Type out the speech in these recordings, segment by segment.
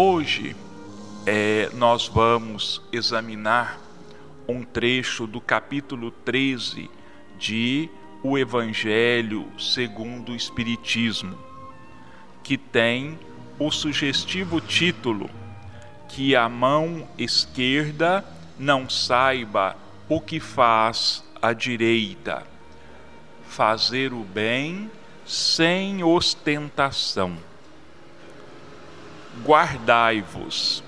Hoje é, nós vamos examinar um trecho do capítulo 13 de O Evangelho segundo o Espiritismo, que tem o sugestivo título Que a mão esquerda não saiba o que faz a direita, fazer o bem sem ostentação guardai-vos,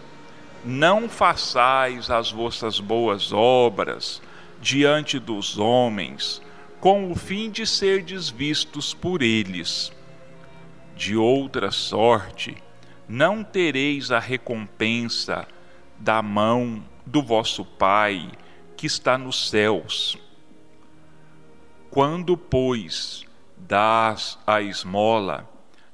não façais as vossas boas obras diante dos homens, com o fim de serdes vistos por eles. De outra sorte, não tereis a recompensa da mão do vosso Pai que está nos céus. Quando, pois, dás a esmola,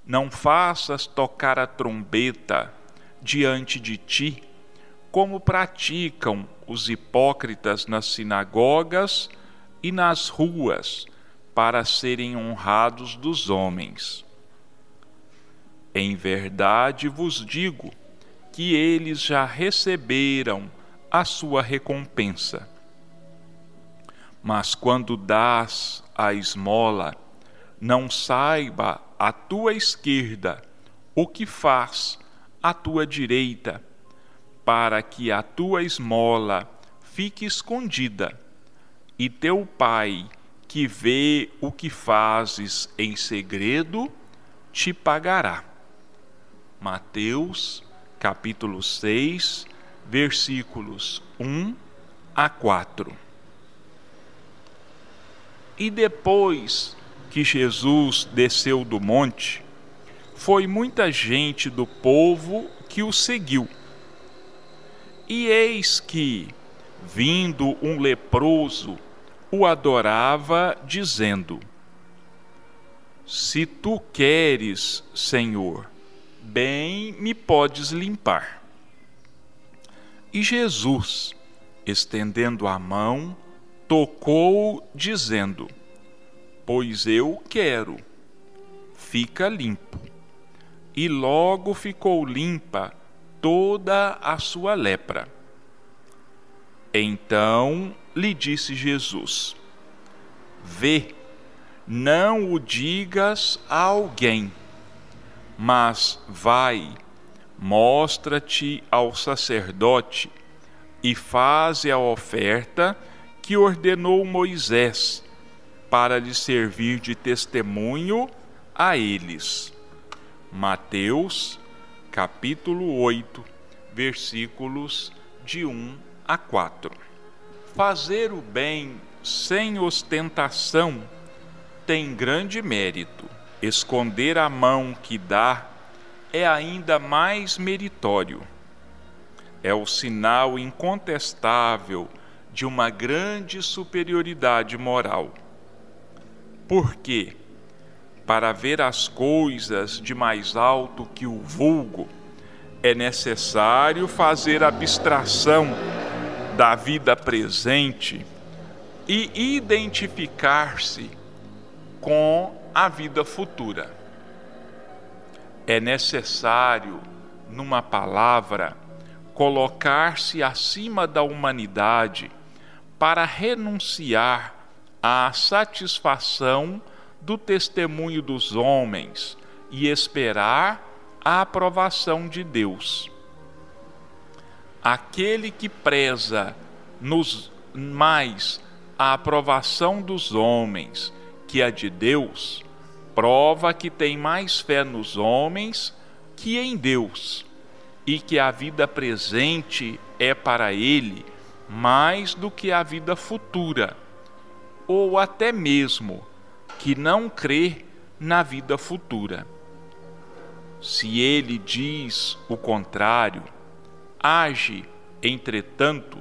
não faças tocar a trombeta diante de ti, como praticam os hipócritas nas sinagogas e nas ruas, para serem honrados dos homens. Em verdade vos digo que eles já receberam a sua recompensa. Mas quando dás a esmola, não saiba à tua esquerda o que faz à tua direita, para que a tua esmola fique escondida, e teu pai, que vê o que fazes em segredo, te pagará. Mateus, capítulo 6, versículos 1 a 4. E depois que Jesus desceu do monte, foi muita gente do povo que o seguiu. E eis que, vindo um leproso, o adorava, dizendo: Se tu queres, Senhor, bem me podes limpar. E Jesus, estendendo a mão, tocou, dizendo: pois eu quero. Fica limpo. E logo ficou limpa toda a sua lepra. Então lhe disse Jesus: Vê, não o digas a alguém, mas vai, mostra-te ao sacerdote e faze a oferta que ordenou Moisés para lhe servir de testemunho a eles. Mateus, capítulo 8, versículos de 1 a 4. Fazer o bem sem ostentação tem grande mérito. Esconder a mão que dá é ainda mais meritório. É o sinal incontestável de uma grande superioridade moral porque, para ver as coisas de mais alto que o vulgo, é necessário fazer abstração da vida presente e identificar-se com a vida futura. É necessário, numa palavra, colocar-se acima da humanidade para renunciar à satisfação do testemunho dos homens e esperar a aprovação de Deus. Aquele que preza nos mais a aprovação dos homens que a de Deus, prova que tem mais fé nos homens que em Deus, e que a vida presente é para ele mais do que a vida futura ou até mesmo que não crê na vida futura. Se ele diz o contrário, age, entretanto,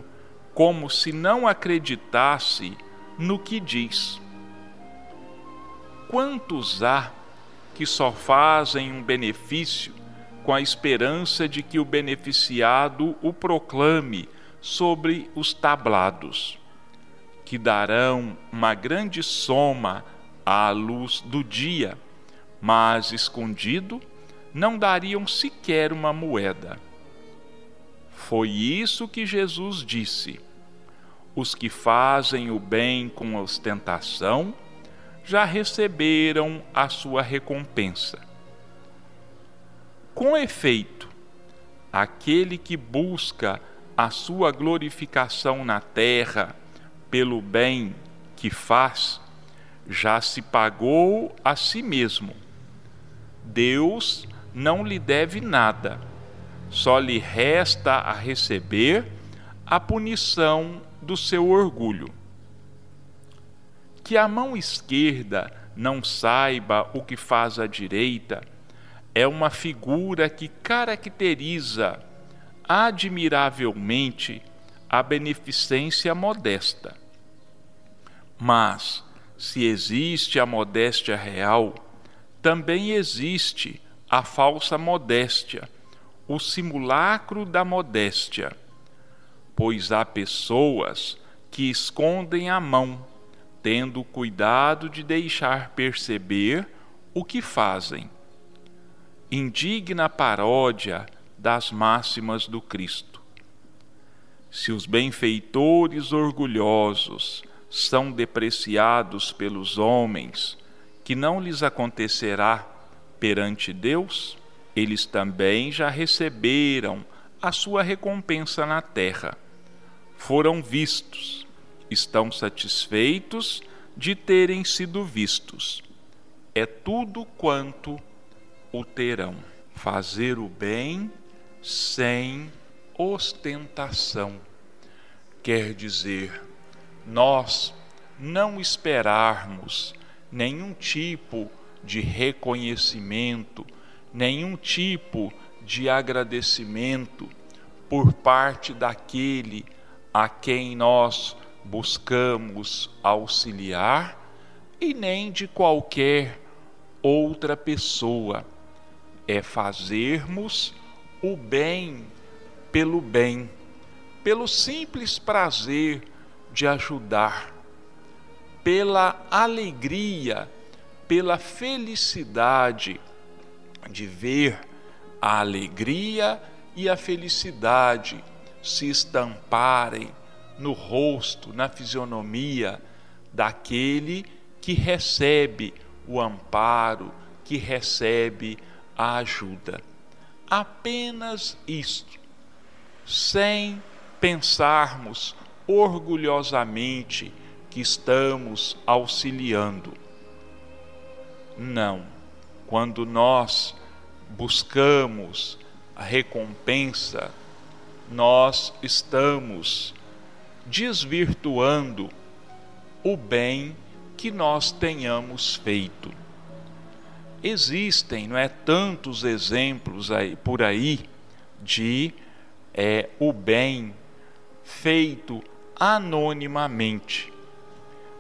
como se não acreditasse no que diz. Quantos há que só fazem um benefício com a esperança de que o beneficiado o proclame sobre os tablados? Que darão uma grande soma à luz do dia, mas escondido não dariam sequer uma moeda. Foi isso que Jesus disse. Os que fazem o bem com ostentação já receberam a sua recompensa. Com efeito, aquele que busca a sua glorificação na terra pelo bem que faz, já se pagou a si mesmo. Deus não lhe deve nada, só lhe resta a receber a punição do seu orgulho. Que a mão esquerda não saiba o que faz a direita é uma figura que caracteriza admiravelmente a beneficência modesta. Mas, se existe a modéstia real, também existe a falsa modéstia, o simulacro da modéstia, pois há pessoas que escondem a mão, tendo cuidado de deixar perceber o que fazem indigna paródia das máximas do Cristo. Se os benfeitores orgulhosos são depreciados pelos homens, que não lhes acontecerá perante Deus, eles também já receberam a sua recompensa na terra. Foram vistos, estão satisfeitos de terem sido vistos. É tudo quanto o terão. Fazer o bem sem ostentação. Quer dizer, nós não esperarmos nenhum tipo de reconhecimento, nenhum tipo de agradecimento por parte daquele a quem nós buscamos auxiliar e nem de qualquer outra pessoa. É fazermos o bem pelo bem, pelo simples prazer de ajudar, pela alegria, pela felicidade de ver a alegria e a felicidade se estamparem no rosto, na fisionomia daquele que recebe o amparo, que recebe a ajuda. Apenas isto, sem pensarmos orgulhosamente que estamos auxiliando. Não. Quando nós buscamos a recompensa, nós estamos desvirtuando o bem que nós tenhamos feito existem, não é, tantos exemplos aí, por aí de é, o bem feito anonimamente.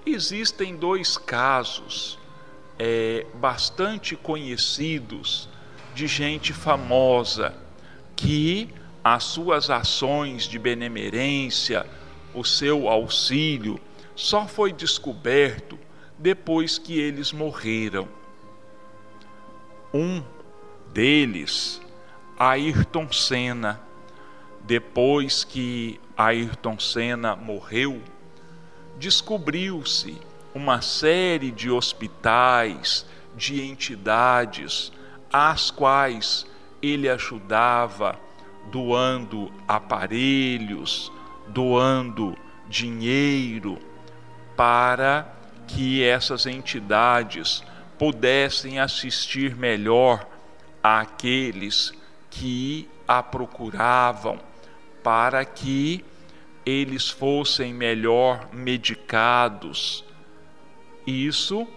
Existem dois casos é, bastante conhecidos de gente famosa que as suas ações de benemerência, o seu auxílio, só foi descoberto depois que eles morreram. Um deles, Ayrton Senna, depois que Ayrton Senna morreu, descobriu-se uma série de hospitais, de entidades, às quais ele ajudava doando aparelhos, doando dinheiro para que essas entidades pudessem assistir melhor àqueles que a procuravam, para que eles fossem melhor medicados. Isso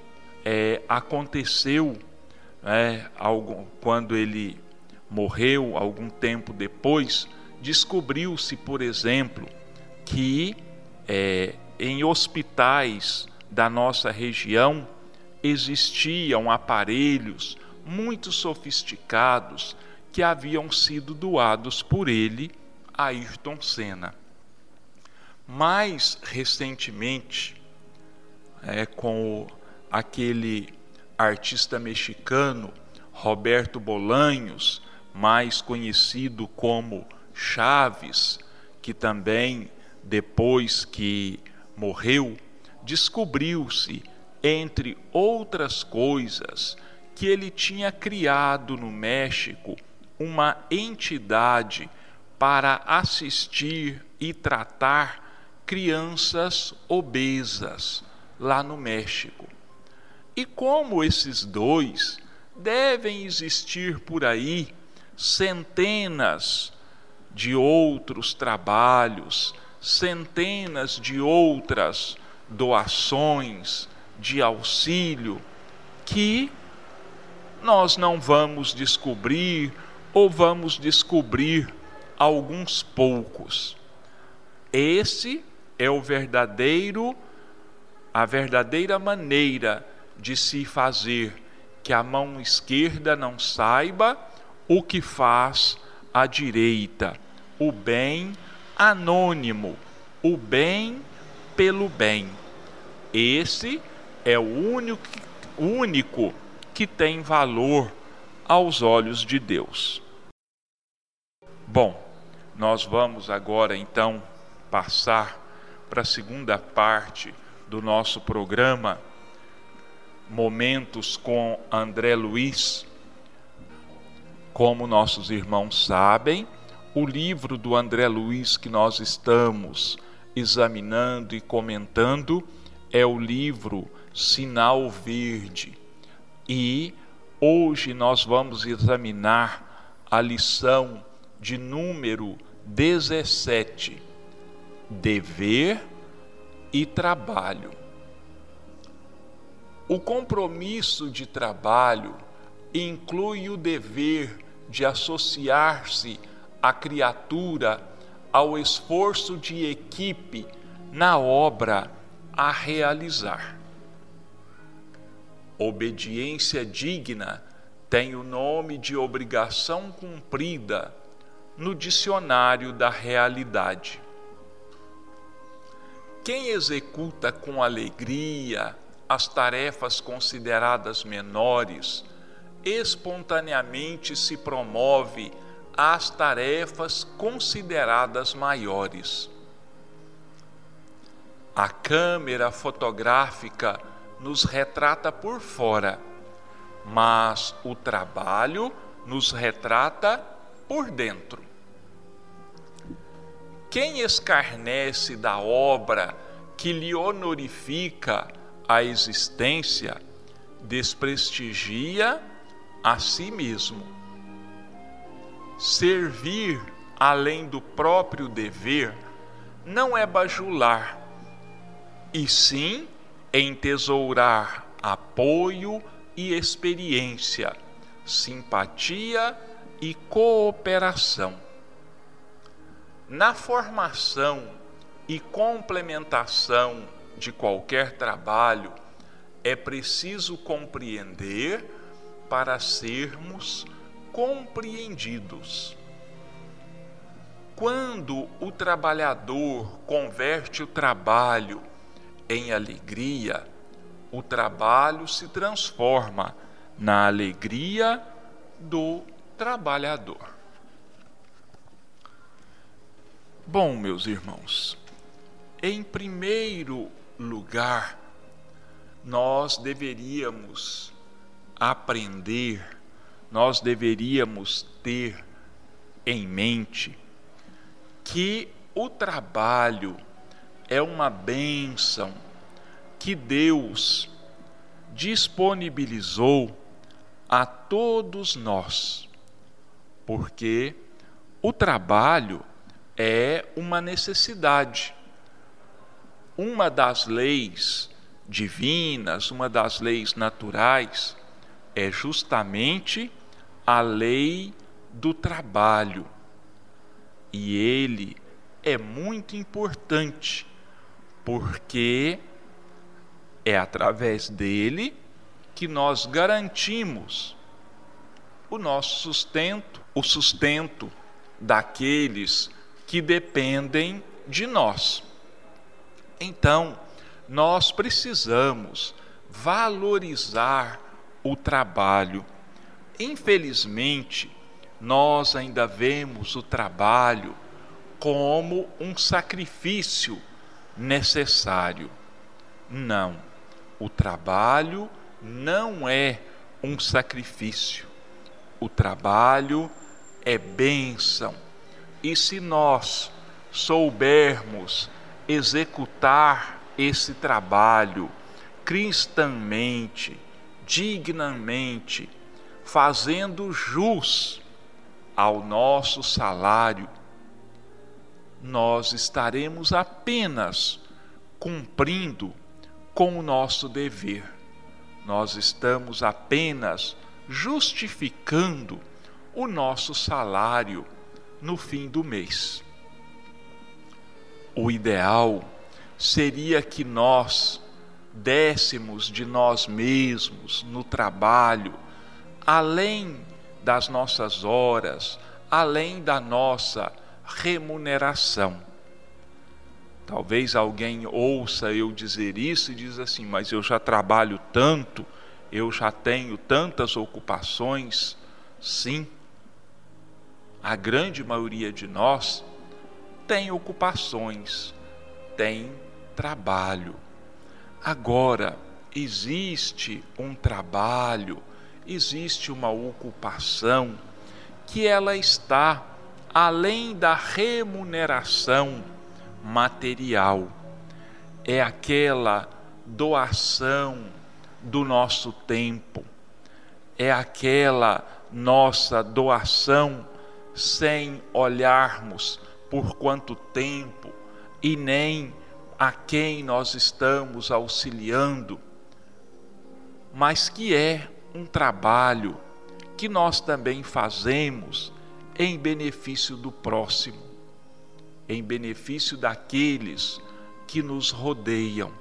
é, aconteceu é, algum, quando ele morreu, algum tempo depois, descobriu-se, por exemplo, que é, em hospitais da nossa região existiam aparelhos muito sofisticados que haviam sido doados por ele Ayrton Senna. Mais recentemente, é, com aquele artista mexicano Roberto Bolanhos, mais conhecido como Chaves, que também, depois que morreu, descobriu-se, entre outras coisas, que ele tinha criado no México uma entidade para assistir e tratar crianças obesas lá no México. E como esses dois devem existir por aí centenas de outros trabalhos, centenas de outras doações de auxílio que nós não vamos descobrir ou vamos descobrir alguns poucos. Esse é o verdadeiro a verdadeira maneira de se fazer que a mão esquerda não saiba o que faz a direita, o bem anônimo, o bem pelo bem. Esse é o único, único que tem valor aos olhos de Deus. Bom, nós vamos agora então passar para a segunda parte do nosso programa, Momentos com André Luiz. Como nossos irmãos sabem, o livro do André Luiz que nós estamos examinando e comentando é o livro Sinal Verde. E hoje nós vamos examinar a lição de número 17 dever e trabalho. O compromisso de trabalho inclui o dever de associar-se a criatura ao esforço de equipe na obra a realizar. Obediência digna tem o nome de obrigação cumprida no dicionário da realidade. Quem executa com alegria as tarefas consideradas menores, espontaneamente se promove às tarefas consideradas maiores. A câmera fotográfica nos retrata por fora, mas o trabalho nos retrata por dentro. Quem escarnece da obra que lhe honorifica a existência, desprestigia a si mesmo. Servir além do próprio dever não é bajular, e sim entesourar apoio e experiência, simpatia e cooperação na formação e complementação de qualquer trabalho, é preciso compreender para sermos compreendidos. Quando o trabalhador converte o trabalho em alegria, o trabalho se transforma na alegria do trabalhador. Bom, meus irmãos, em primeiro lugar, nós deveríamos aprender, nós deveríamos ter em mente que o trabalho é uma bênção que Deus disponibilizou a todos nós, porque o trabalho é uma necessidade. Uma das leis divinas, uma das leis naturais, é justamente a lei do trabalho. E ele é muito importante, porque é através dele que nós garantimos o nosso sustento, o sustento daqueles que dependem de nós. Então, nós precisamos valorizar o trabalho. infelizmente, nós ainda vemos o trabalho como um sacrifício necessário. Não, o trabalho não é um sacrifício. O trabalho é bênção. E se nós soubermos executar esse trabalho cristãmente, dignamente, fazendo jus ao nosso salário, nós estaremos apenas cumprindo com o nosso dever. Nós estamos apenas justificando o nosso salário no fim do mês. O ideal seria que nós dessemos de nós mesmos no trabalho, além das nossas horas, além da nossa remuneração. Talvez alguém ouça eu dizer isso e diz assim: "Mas eu já trabalho tanto, eu já tenho tantas ocupações". Sim. A grande maioria de nós tem ocupações, tem trabalho. Agora, existe um trabalho existe uma ocupação que ela está além da remuneração material. É aquela doação do nosso tempo. É aquela nossa doação sem olharmos por quanto tempo e nem a quem nós estamos auxiliando, mas que é um trabalho que nós também fazemos em benefício do próximo, em benefício daqueles que nos rodeiam.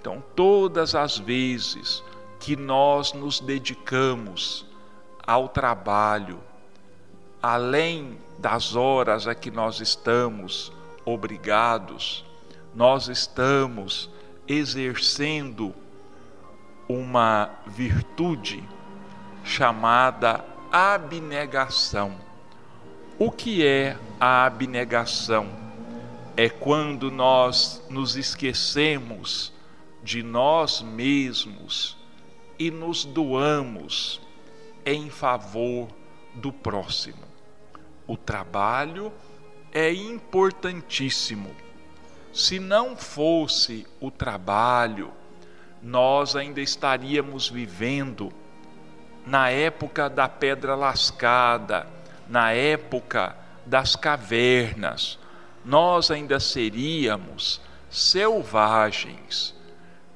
Então, todas as vezes que nós nos dedicamos ao trabalho, além das horas a que nós estamos obrigados, nós estamos exercendo uma virtude chamada abnegação. O que é a abnegação? É quando nós nos esquecemos de nós mesmos e nos doamos em favor do próximo. O trabalho é importantíssimo. Se não fosse o trabalho, nós ainda estaríamos vivendo na época da pedra lascada, na época das cavernas, nós ainda seríamos selvagens,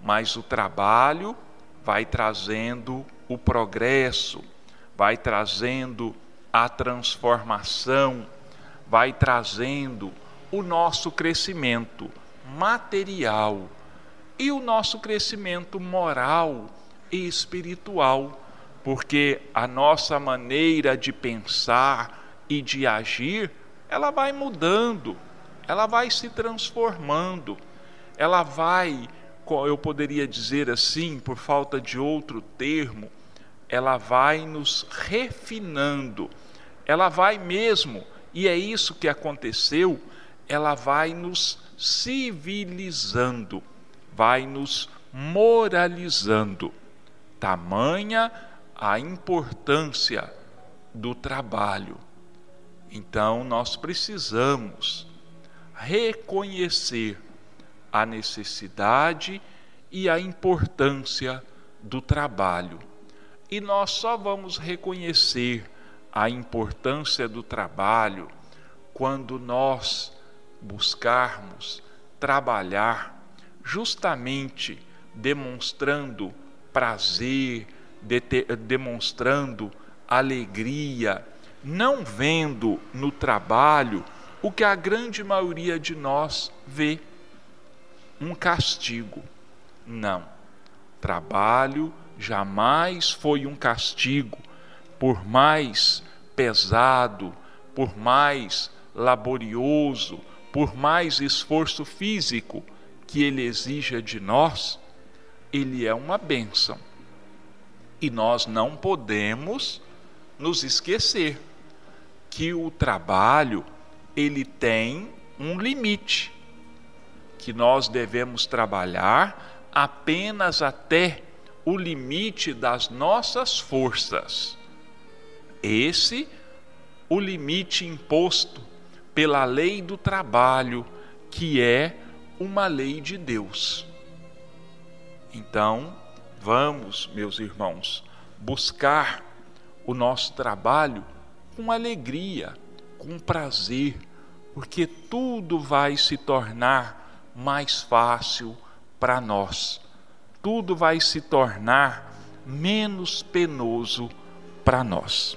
mas o trabalho vai trazendo o progresso, vai trazendo a transformação, vai trazendo o nosso crescimento material e o nosso crescimento moral e espiritual, porque a nossa maneira de pensar e de agir, ela vai mudando, ela vai se transformando, ela vai, eu poderia dizer assim, por falta de outro termo, ela vai nos refinando, ela vai mesmo, e é isso que aconteceu, ela vai nos civilizando vai nos moralizando. Tamanha a importância do trabalho. Então, nós precisamos reconhecer a necessidade e a importância do trabalho. E nós só vamos reconhecer a importância do trabalho quando nós buscarmos trabalhar justamente demonstrando prazer, de demonstrando alegria, não vendo no trabalho o que a grande maioria de nós vê: um castigo. Não. Trabalho jamais foi um castigo, por mais pesado, por mais laborioso, por mais esforço físico que ele exija de nós, ele é uma bênção. E nós não podemos nos esquecer que o trabalho ele tem um limite, que nós devemos trabalhar apenas até o limite das nossas forças. Esse o limite imposto pela lei do trabalho, que é uma lei de Deus. Então, vamos, meus irmãos, buscar o nosso trabalho com alegria, com prazer, porque tudo vai se tornar mais fácil para nós. Tudo vai se tornar menos penoso para nós.